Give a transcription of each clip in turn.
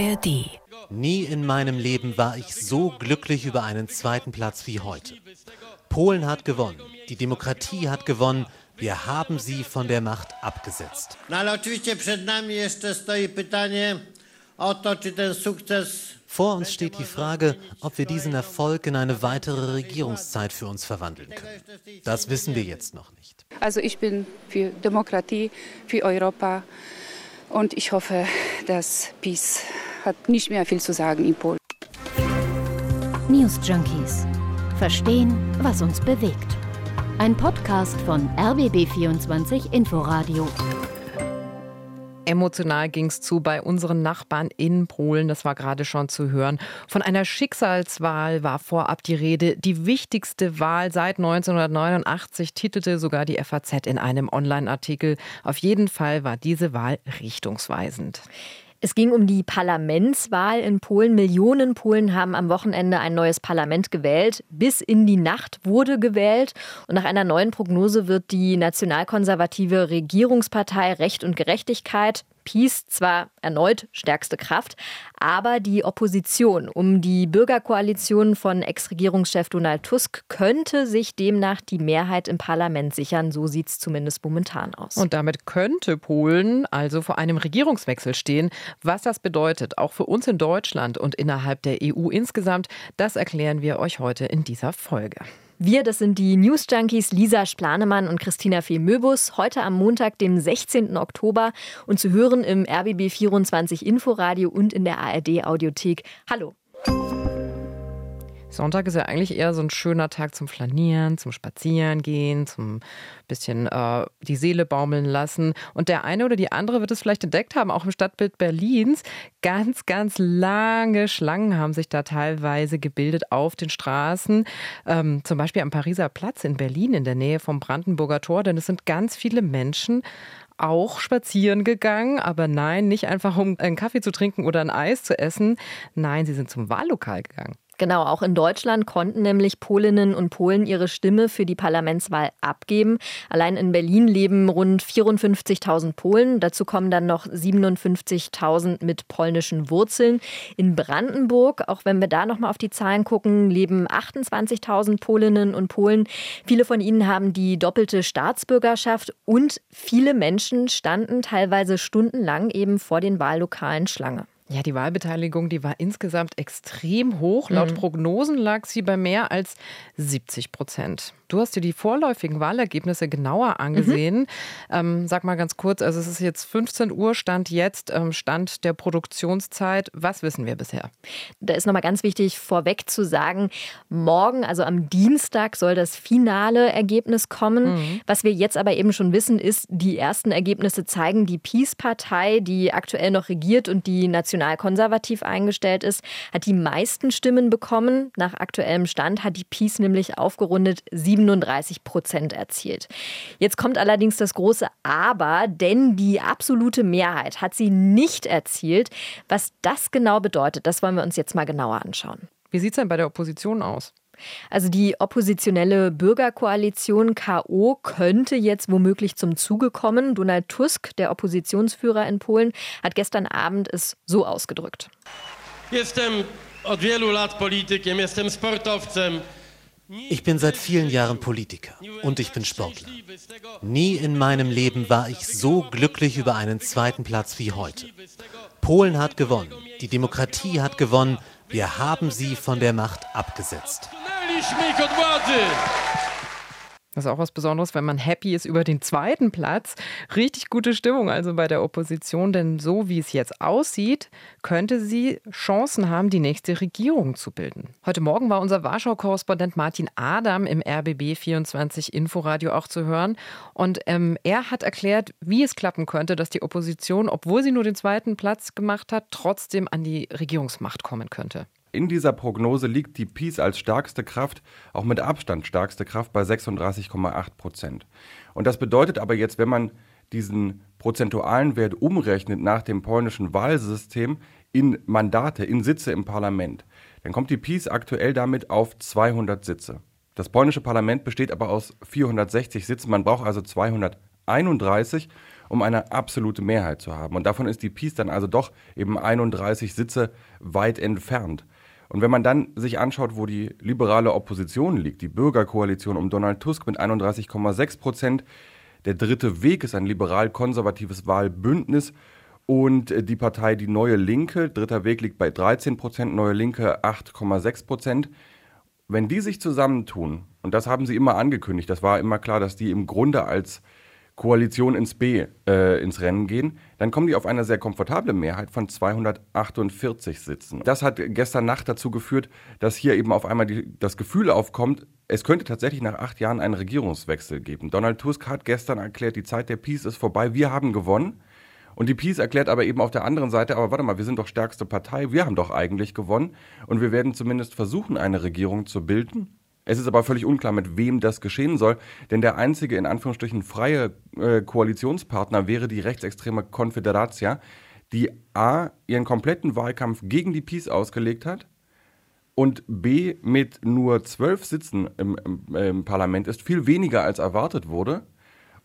ARD. Nie in meinem Leben war ich so glücklich über einen zweiten Platz wie heute. Polen hat gewonnen, die Demokratie hat gewonnen, wir haben sie von der Macht abgesetzt. Vor uns steht die Frage, ob wir diesen Erfolg in eine weitere Regierungszeit für uns verwandeln können. Das wissen wir jetzt noch nicht. Also ich bin für Demokratie, für Europa und ich hoffe, dass Peace hat nicht mehr viel zu sagen in Polen. News Junkies. Verstehen, was uns bewegt. Ein Podcast von RBB24 Inforadio. Emotional ging es zu bei unseren Nachbarn in Polen, das war gerade schon zu hören. Von einer Schicksalswahl war vorab die Rede. Die wichtigste Wahl seit 1989 titelte sogar die FAZ in einem Online-Artikel. Auf jeden Fall war diese Wahl richtungsweisend. Es ging um die Parlamentswahl in Polen. Millionen Polen haben am Wochenende ein neues Parlament gewählt. Bis in die Nacht wurde gewählt. Und nach einer neuen Prognose wird die nationalkonservative Regierungspartei Recht und Gerechtigkeit Peace zwar erneut stärkste Kraft, aber die Opposition um die Bürgerkoalition von Ex-Regierungschef Donald Tusk könnte sich demnach die Mehrheit im Parlament sichern. So sieht es zumindest momentan aus. Und damit könnte Polen also vor einem Regierungswechsel stehen. Was das bedeutet, auch für uns in Deutschland und innerhalb der EU insgesamt, das erklären wir euch heute in dieser Folge. Wir, das sind die News Junkies Lisa Splanemann und Christina Fehl-Möbus. Heute am Montag, dem 16. Oktober und zu hören im RBB 24 Inforadio und in der ARD Audiothek. Hallo. Sonntag ist ja eigentlich eher so ein schöner Tag zum Flanieren, zum Spazierengehen, zum bisschen äh, die Seele baumeln lassen. Und der eine oder die andere wird es vielleicht entdeckt haben, auch im Stadtbild Berlins. Ganz, ganz lange Schlangen haben sich da teilweise gebildet auf den Straßen. Ähm, zum Beispiel am Pariser Platz in Berlin in der Nähe vom Brandenburger Tor. Denn es sind ganz viele Menschen auch spazieren gegangen, aber nein, nicht einfach um einen Kaffee zu trinken oder ein Eis zu essen. Nein, sie sind zum Wahllokal gegangen. Genau, auch in Deutschland konnten nämlich Polinnen und Polen ihre Stimme für die Parlamentswahl abgeben. Allein in Berlin leben rund 54.000 Polen. Dazu kommen dann noch 57.000 mit polnischen Wurzeln. In Brandenburg, auch wenn wir da noch mal auf die Zahlen gucken, leben 28.000 Polinnen und Polen. Viele von ihnen haben die doppelte Staatsbürgerschaft und viele Menschen standen teilweise stundenlang eben vor den Wahllokalen Schlange. Ja, die Wahlbeteiligung, die war insgesamt extrem hoch. Laut mhm. Prognosen lag sie bei mehr als 70 Prozent. Du hast dir die vorläufigen Wahlergebnisse genauer angesehen. Mhm. Ähm, sag mal ganz kurz, also es ist jetzt 15 Uhr, Stand jetzt, ähm, Stand der Produktionszeit. Was wissen wir bisher? Da ist nochmal ganz wichtig vorweg zu sagen, morgen, also am Dienstag, soll das finale Ergebnis kommen. Mhm. Was wir jetzt aber eben schon wissen, ist, die ersten Ergebnisse zeigen, die Peace-Partei, die aktuell noch regiert und die nationalkonservativ eingestellt ist, hat die meisten Stimmen bekommen. Nach aktuellem Stand hat die Peace nämlich aufgerundet 37 Prozent erzielt. Jetzt kommt allerdings das große Aber, denn die absolute Mehrheit hat sie nicht erzielt. Was das genau bedeutet, das wollen wir uns jetzt mal genauer anschauen. Wie sieht es denn bei der Opposition aus? Also die oppositionelle Bürgerkoalition KO könnte jetzt womöglich zum Zuge kommen. Donald Tusk, der Oppositionsführer in Polen, hat gestern Abend es so ausgedrückt. Jestem od wielu lat politykiem, jestem sportowcem. Ich bin seit vielen Jahren Politiker und ich bin Sportler. Nie in meinem Leben war ich so glücklich über einen zweiten Platz wie heute. Polen hat gewonnen, die Demokratie hat gewonnen, wir haben sie von der Macht abgesetzt. Das ist auch was Besonderes, wenn man happy ist über den zweiten Platz. Richtig gute Stimmung also bei der Opposition, denn so wie es jetzt aussieht, könnte sie Chancen haben, die nächste Regierung zu bilden. Heute Morgen war unser Warschau-Korrespondent Martin Adam im RBB 24 Inforadio auch zu hören. Und ähm, er hat erklärt, wie es klappen könnte, dass die Opposition, obwohl sie nur den zweiten Platz gemacht hat, trotzdem an die Regierungsmacht kommen könnte. In dieser Prognose liegt die Peace als stärkste Kraft, auch mit Abstand stärkste Kraft bei 36,8 Prozent. Und das bedeutet aber jetzt, wenn man diesen prozentualen Wert umrechnet nach dem polnischen Wahlsystem in Mandate, in Sitze im Parlament, dann kommt die Peace aktuell damit auf 200 Sitze. Das polnische Parlament besteht aber aus 460 Sitzen, man braucht also 231 um eine absolute Mehrheit zu haben. Und davon ist die PiS dann also doch eben 31 Sitze weit entfernt. Und wenn man dann sich anschaut, wo die liberale Opposition liegt, die Bürgerkoalition um Donald Tusk mit 31,6 Prozent, der dritte Weg ist ein liberal-konservatives Wahlbündnis und die Partei Die Neue Linke, dritter Weg liegt bei 13 Prozent, Neue Linke 8,6 Prozent. Wenn die sich zusammentun, und das haben sie immer angekündigt, das war immer klar, dass die im Grunde als Koalition ins B äh, ins Rennen gehen, dann kommen die auf eine sehr komfortable Mehrheit von 248 Sitzen. Das hat gestern Nacht dazu geführt, dass hier eben auf einmal die, das Gefühl aufkommt, es könnte tatsächlich nach acht Jahren einen Regierungswechsel geben. Donald Tusk hat gestern erklärt, die Zeit der Peace ist vorbei, wir haben gewonnen. Und die Peace erklärt aber eben auf der anderen Seite, aber warte mal, wir sind doch stärkste Partei, wir haben doch eigentlich gewonnen und wir werden zumindest versuchen, eine Regierung zu bilden. Es ist aber völlig unklar, mit wem das geschehen soll, denn der einzige in Anführungsstrichen freie äh, Koalitionspartner wäre die rechtsextreme Confederatia, die A, ihren kompletten Wahlkampf gegen die Peace ausgelegt hat und B, mit nur zwölf Sitzen im, im, im Parlament ist, viel weniger als erwartet wurde.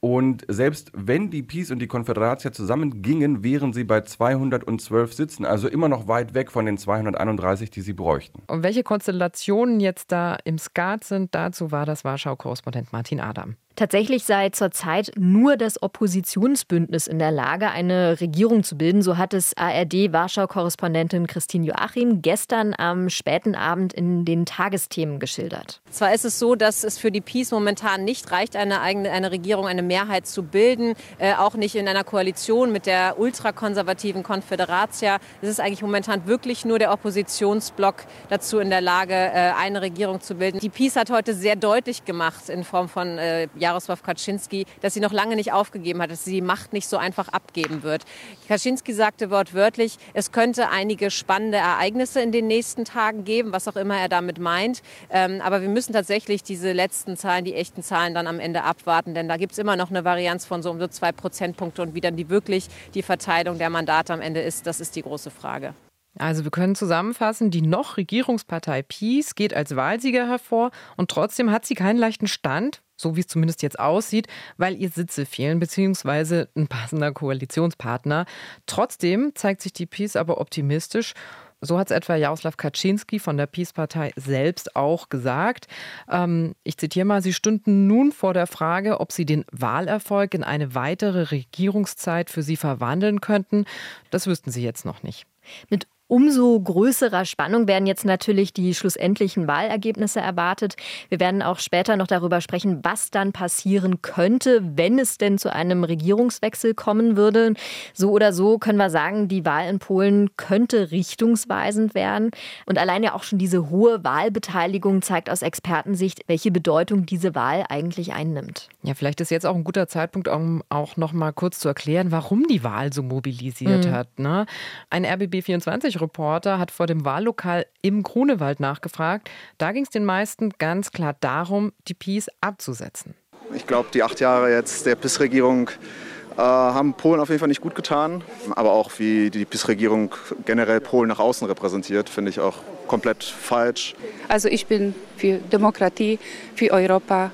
Und selbst wenn die Peace und die Konföderatia zusammen gingen, wären sie bei 212 Sitzen, also immer noch weit weg von den 231, die sie bräuchten. Und welche Konstellationen jetzt da im Skat sind, dazu war das Warschau-Korrespondent Martin Adam. Tatsächlich sei zurzeit nur das Oppositionsbündnis in der Lage, eine Regierung zu bilden. So hat es ARD-Warschau-Korrespondentin Christine Joachim gestern am späten Abend in den Tagesthemen geschildert. Zwar ist es so, dass es für die Peace momentan nicht reicht, eine eigene eine Regierung, eine Mehrheit zu bilden, äh, auch nicht in einer Koalition mit der ultrakonservativen Konföderatia. Es ist eigentlich momentan wirklich nur der Oppositionsblock dazu in der Lage, äh, eine Regierung zu bilden. Die Peace hat heute sehr deutlich gemacht in Form von äh, ja, Jaroslaw Kaczynski, dass sie noch lange nicht aufgegeben hat, dass sie die Macht nicht so einfach abgeben wird. Kaczynski sagte wortwörtlich, es könnte einige spannende Ereignisse in den nächsten Tagen geben, was auch immer er damit meint. Ähm, aber wir müssen tatsächlich diese letzten Zahlen, die echten Zahlen dann am Ende abwarten, denn da gibt es immer noch eine Varianz von so um so zwei Prozentpunkte und wie dann die wirklich die Verteilung der Mandate am Ende ist, das ist die große Frage. Also wir können zusammenfassen, die noch Regierungspartei Peace geht als Wahlsieger hervor und trotzdem hat sie keinen leichten Stand, so wie es zumindest jetzt aussieht, weil ihr Sitze fehlen, beziehungsweise ein passender Koalitionspartner. Trotzdem zeigt sich die Peace aber optimistisch. So hat es etwa Jaroslaw Kaczynski von der Peace-Partei selbst auch gesagt. Ähm, ich zitiere mal, sie stünden nun vor der Frage, ob sie den Wahlerfolg in eine weitere Regierungszeit für sie verwandeln könnten. Das wüssten sie jetzt noch nicht. Mit Umso größerer Spannung werden jetzt natürlich die schlussendlichen Wahlergebnisse erwartet. Wir werden auch später noch darüber sprechen, was dann passieren könnte, wenn es denn zu einem Regierungswechsel kommen würde. So oder so können wir sagen, die Wahl in Polen könnte richtungsweisend werden. Und allein ja auch schon diese hohe Wahlbeteiligung zeigt aus Expertensicht, welche Bedeutung diese Wahl eigentlich einnimmt. Ja, vielleicht ist jetzt auch ein guter Zeitpunkt, um auch noch mal kurz zu erklären, warum die Wahl so mobilisiert mhm. hat. Ne? Ein RBB 24 Reporter hat vor dem Wahllokal im Grunewald nachgefragt. Da ging es den meisten ganz klar darum, die Peace abzusetzen. Ich glaube, die acht Jahre jetzt der PIS-Regierung äh, haben Polen auf jeden Fall nicht gut getan. Aber auch wie die PIS-Regierung generell Polen nach außen repräsentiert, finde ich auch komplett falsch. Also ich bin für Demokratie, für Europa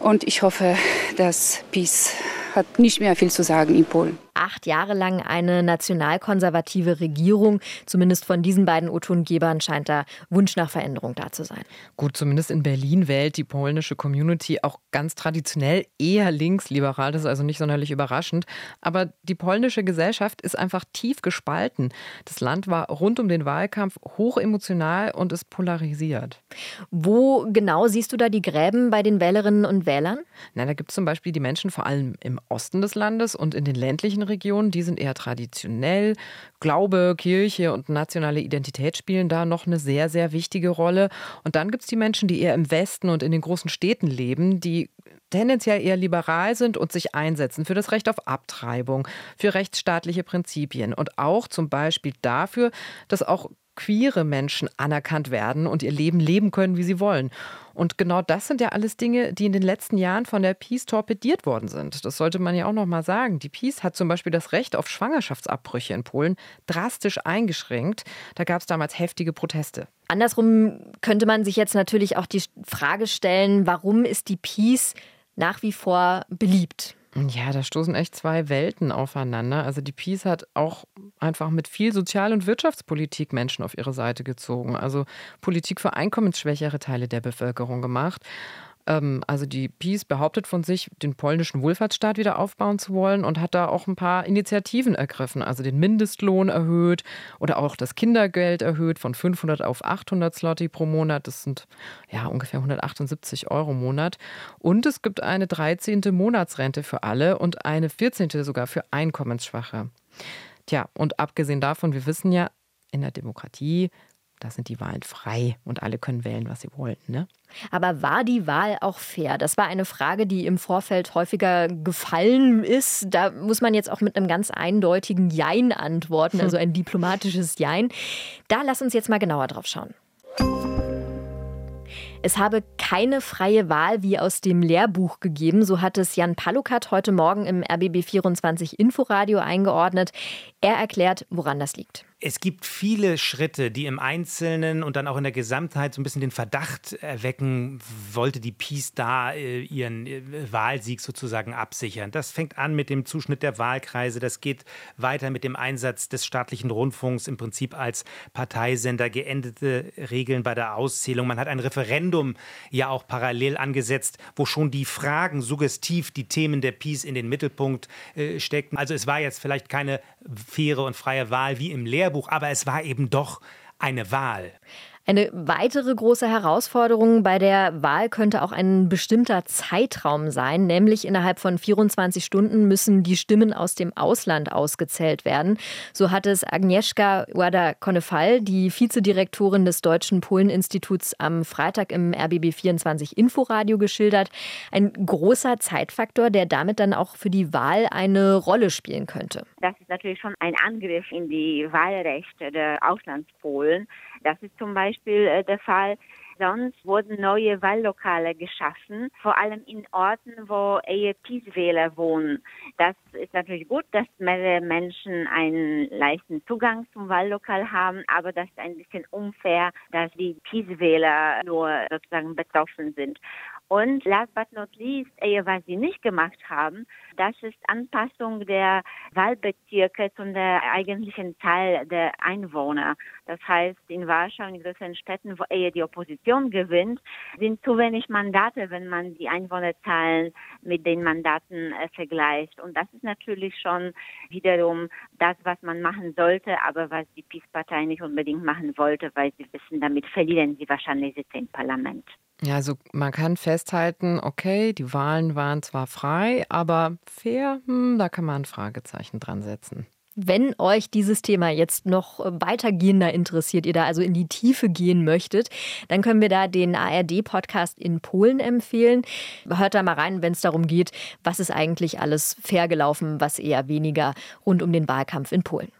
und ich hoffe, dass PIS hat nicht mehr viel zu sagen in Polen acht Jahre lang eine nationalkonservative Regierung. Zumindest von diesen beiden O-Tongebern scheint da Wunsch nach Veränderung da zu sein. Gut, zumindest in Berlin wählt die polnische Community auch ganz traditionell eher linksliberal. Das ist also nicht sonderlich überraschend. Aber die polnische Gesellschaft ist einfach tief gespalten. Das Land war rund um den Wahlkampf hoch emotional und ist polarisiert. Wo genau siehst du da die Gräben bei den Wählerinnen und Wählern? Na, da gibt es zum Beispiel die Menschen vor allem im Osten des Landes und in den ländlichen Regionen, die sind eher traditionell. Glaube, Kirche und nationale Identität spielen da noch eine sehr, sehr wichtige Rolle. Und dann gibt es die Menschen, die eher im Westen und in den großen Städten leben, die tendenziell eher liberal sind und sich einsetzen für das Recht auf Abtreibung, für rechtsstaatliche Prinzipien und auch zum Beispiel dafür, dass auch queere Menschen anerkannt werden und ihr Leben leben können, wie sie wollen. Und genau das sind ja alles Dinge, die in den letzten Jahren von der Peace torpediert worden sind. Das sollte man ja auch noch mal sagen. Die Peace hat zum Beispiel das Recht auf Schwangerschaftsabbrüche in Polen drastisch eingeschränkt. Da gab es damals heftige Proteste. Andersrum könnte man sich jetzt natürlich auch die Frage stellen, warum ist die Peace nach wie vor beliebt? Ja, da stoßen echt zwei Welten aufeinander. Also die Peace hat auch einfach mit viel Sozial- und Wirtschaftspolitik Menschen auf ihre Seite gezogen. Also Politik für einkommensschwächere Teile der Bevölkerung gemacht. Ähm, also die Peace behauptet von sich, den polnischen Wohlfahrtsstaat wieder aufbauen zu wollen und hat da auch ein paar Initiativen ergriffen, also den Mindestlohn erhöht oder auch das Kindergeld erhöht von 500 auf 800 Slotty pro Monat. Das sind ja ungefähr 178 Euro im Monat. Und es gibt eine 13. Monatsrente für alle und eine 14. sogar für Einkommensschwache. Tja, und abgesehen davon, wir wissen ja, in der Demokratie da sind die Wahlen frei und alle können wählen, was sie wollen. Ne? Aber war die Wahl auch fair? Das war eine Frage, die im Vorfeld häufiger gefallen ist. Da muss man jetzt auch mit einem ganz eindeutigen Jein antworten, also ein diplomatisches Jein. Da lass uns jetzt mal genauer drauf schauen. Es habe keine freie Wahl wie aus dem Lehrbuch gegeben, so hat es Jan Palukat heute Morgen im RBB24 Inforadio eingeordnet. Er erklärt, woran das liegt. Es gibt viele Schritte, die im Einzelnen und dann auch in der Gesamtheit so ein bisschen den Verdacht erwecken, wollte die Peace da äh, ihren äh, Wahlsieg sozusagen absichern. Das fängt an mit dem Zuschnitt der Wahlkreise, das geht weiter mit dem Einsatz des staatlichen Rundfunks im Prinzip als Parteisender, geendete Regeln bei der Auszählung. Man hat ein Referendum ja auch parallel angesetzt, wo schon die Fragen suggestiv die Themen der Peace in den Mittelpunkt äh, steckten. Also es war jetzt vielleicht keine faire und freie Wahl wie im Lehrbuch, aber es war eben doch eine Wahl. Eine weitere große Herausforderung bei der Wahl könnte auch ein bestimmter Zeitraum sein, nämlich innerhalb von 24 Stunden müssen die Stimmen aus dem Ausland ausgezählt werden. So hat es Agnieszka Wada-Konefal, die Vizedirektorin des Deutschen Polen-Instituts, am Freitag im RBB 24 Inforadio geschildert. Ein großer Zeitfaktor, der damit dann auch für die Wahl eine Rolle spielen könnte. Das ist natürlich schon ein Angriff in die Wahlrechte der Auslandspolen. Das ist zum Beispiel äh, der Fall. Sonst wurden neue Wahllokale geschaffen, vor allem in Orten, wo Peace-Wähler wohnen. Das ist natürlich gut, dass mehrere Menschen einen leichten Zugang zum Wahllokal haben, aber das ist ein bisschen unfair, dass die Peace-Wähler nur sozusagen betroffen sind. Und last but not least, eher was sie nicht gemacht haben, das ist Anpassung der Wahlbezirke zu der eigentlichen Zahl der Einwohner. Das heißt, in Warschau, in größeren Städten, wo eher die Opposition gewinnt, sind zu wenig Mandate, wenn man die Einwohnerzahlen mit den Mandaten äh, vergleicht. Und das ist natürlich schon wiederum das, was man machen sollte, aber was die PiS-Partei nicht unbedingt machen wollte, weil sie wissen, damit verlieren sie wahrscheinlich Sitze im Parlament. Ja, also man kann festhalten, okay, die Wahlen waren zwar frei, aber fair, hm, da kann man ein Fragezeichen dran setzen. Wenn euch dieses Thema jetzt noch weitergehender interessiert, ihr da also in die Tiefe gehen möchtet, dann können wir da den ARD-Podcast in Polen empfehlen. Hört da mal rein, wenn es darum geht, was ist eigentlich alles fair gelaufen, was eher weniger rund um den Wahlkampf in Polen.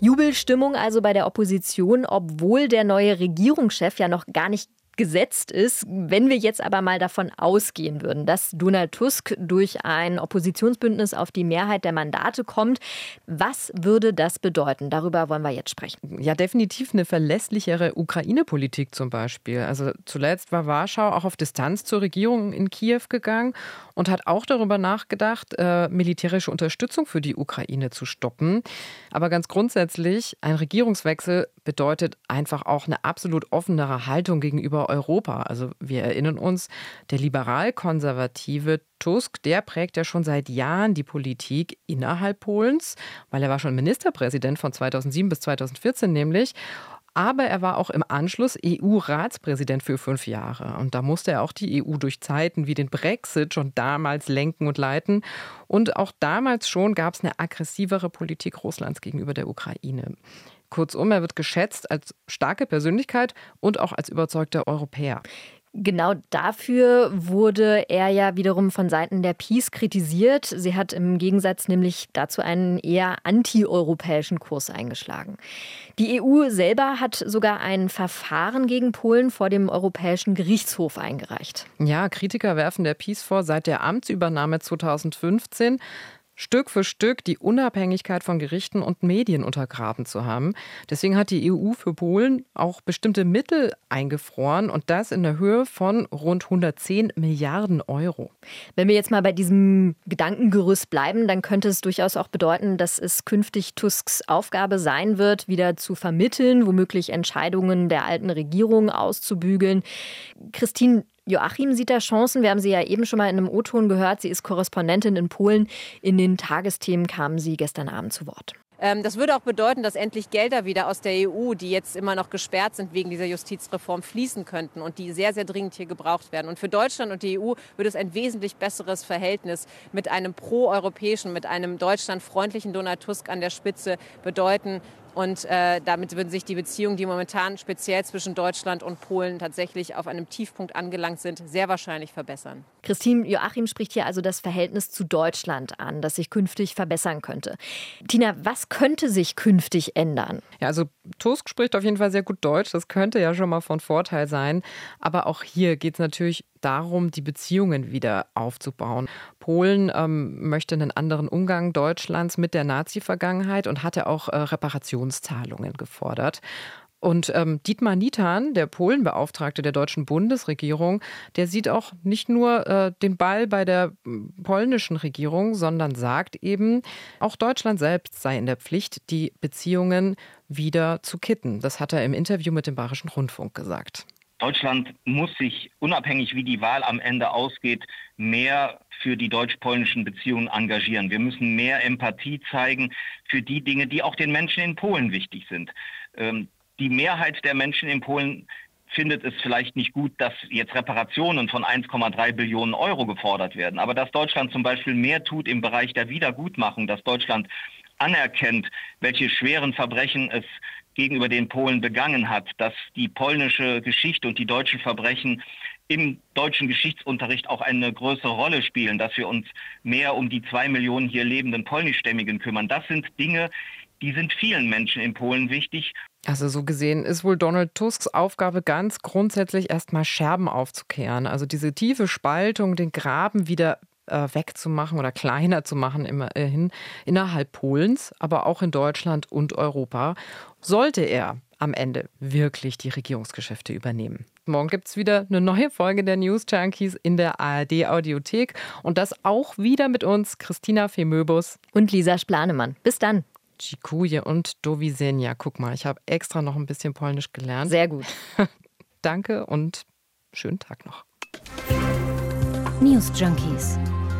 Jubelstimmung also bei der Opposition, obwohl der neue Regierungschef ja noch gar nicht gesetzt ist. Wenn wir jetzt aber mal davon ausgehen würden, dass Donald Tusk durch ein Oppositionsbündnis auf die Mehrheit der Mandate kommt, was würde das bedeuten? Darüber wollen wir jetzt sprechen. Ja, definitiv eine verlässlichere Ukraine-Politik zum Beispiel. Also zuletzt war Warschau auch auf Distanz zur Regierung in Kiew gegangen und hat auch darüber nachgedacht, äh, militärische Unterstützung für die Ukraine zu stoppen. Aber ganz grundsätzlich, ein Regierungswechsel bedeutet einfach auch eine absolut offenere Haltung gegenüber Europa. Also wir erinnern uns, der liberal-konservative Tusk, der prägt ja schon seit Jahren die Politik innerhalb Polens, weil er war schon Ministerpräsident von 2007 bis 2014 nämlich. Aber er war auch im Anschluss EU-Ratspräsident für fünf Jahre. Und da musste er auch die EU durch Zeiten wie den Brexit schon damals lenken und leiten. Und auch damals schon gab es eine aggressivere Politik Russlands gegenüber der Ukraine. Kurzum, er wird geschätzt als starke Persönlichkeit und auch als überzeugter Europäer. Genau dafür wurde er ja wiederum von Seiten der Peace kritisiert. Sie hat im Gegensatz nämlich dazu einen eher antieuropäischen Kurs eingeschlagen. Die EU selber hat sogar ein Verfahren gegen Polen vor dem Europäischen Gerichtshof eingereicht. Ja, Kritiker werfen der Peace vor, seit der Amtsübernahme 2015 Stück für Stück die Unabhängigkeit von Gerichten und Medien untergraben zu haben. Deswegen hat die EU für Polen auch bestimmte Mittel eingefroren und das in der Höhe von rund 110 Milliarden Euro. Wenn wir jetzt mal bei diesem Gedankengerüst bleiben, dann könnte es durchaus auch bedeuten, dass es künftig Tusks Aufgabe sein wird, wieder zu vermitteln, womöglich Entscheidungen der alten Regierung auszubügeln. Christine, Joachim sieht da Chancen. Wir haben sie ja eben schon mal in einem O-Ton gehört. Sie ist Korrespondentin in Polen. In den Tagesthemen kamen sie gestern Abend zu Wort. Ähm, das würde auch bedeuten, dass endlich Gelder wieder aus der EU, die jetzt immer noch gesperrt sind wegen dieser Justizreform, fließen könnten und die sehr, sehr dringend hier gebraucht werden. Und für Deutschland und die EU würde es ein wesentlich besseres Verhältnis mit einem proeuropäischen, mit einem deutschlandfreundlichen Donald Tusk an der Spitze bedeuten. Und äh, damit würden sich die Beziehungen, die momentan speziell zwischen Deutschland und Polen tatsächlich auf einem Tiefpunkt angelangt sind, sehr wahrscheinlich verbessern. Christine Joachim spricht hier also das Verhältnis zu Deutschland an, das sich künftig verbessern könnte. Tina, was könnte sich künftig ändern? Ja, also Tusk spricht auf jeden Fall sehr gut Deutsch. Das könnte ja schon mal von Vorteil sein. Aber auch hier geht es natürlich darum, die Beziehungen wieder aufzubauen. Polen ähm, möchte einen anderen Umgang Deutschlands mit der Nazi-Vergangenheit und hatte auch äh, Reparationszahlungen gefordert. Und ähm, Dietmar Nitan, der Polenbeauftragte der deutschen Bundesregierung, der sieht auch nicht nur äh, den Ball bei der polnischen Regierung, sondern sagt eben, auch Deutschland selbst sei in der Pflicht, die Beziehungen wieder zu kitten. Das hat er im Interview mit dem Bayerischen Rundfunk gesagt. Deutschland muss sich, unabhängig wie die Wahl am Ende ausgeht, mehr für die deutsch-polnischen Beziehungen engagieren. Wir müssen mehr Empathie zeigen für die Dinge, die auch den Menschen in Polen wichtig sind. Ähm, die Mehrheit der Menschen in Polen findet es vielleicht nicht gut, dass jetzt Reparationen von 1,3 Billionen Euro gefordert werden. Aber dass Deutschland zum Beispiel mehr tut im Bereich der Wiedergutmachung, dass Deutschland anerkennt, welche schweren Verbrechen es gegenüber den Polen begangen hat, dass die polnische Geschichte und die deutschen Verbrechen im deutschen Geschichtsunterricht auch eine größere Rolle spielen, dass wir uns mehr um die zwei Millionen hier lebenden polnischstämmigen kümmern. Das sind Dinge, die sind vielen Menschen in Polen wichtig. Also so gesehen ist wohl Donald Tusks Aufgabe ganz grundsätzlich erstmal Scherben aufzukehren. Also diese tiefe Spaltung, den Graben wieder äh, wegzumachen oder kleiner zu machen immerhin innerhalb Polens, aber auch in Deutschland und Europa, sollte er am Ende wirklich die Regierungsgeschäfte übernehmen. Morgen gibt es wieder eine neue Folge der News Junkies in der ARD Audiothek und das auch wieder mit uns Christina Femöbus und Lisa Splanemann. Bis dann. Dzikuje und Dowisenja. Guck mal, ich habe extra noch ein bisschen Polnisch gelernt. Sehr gut. Danke und schönen Tag noch. News Junkies.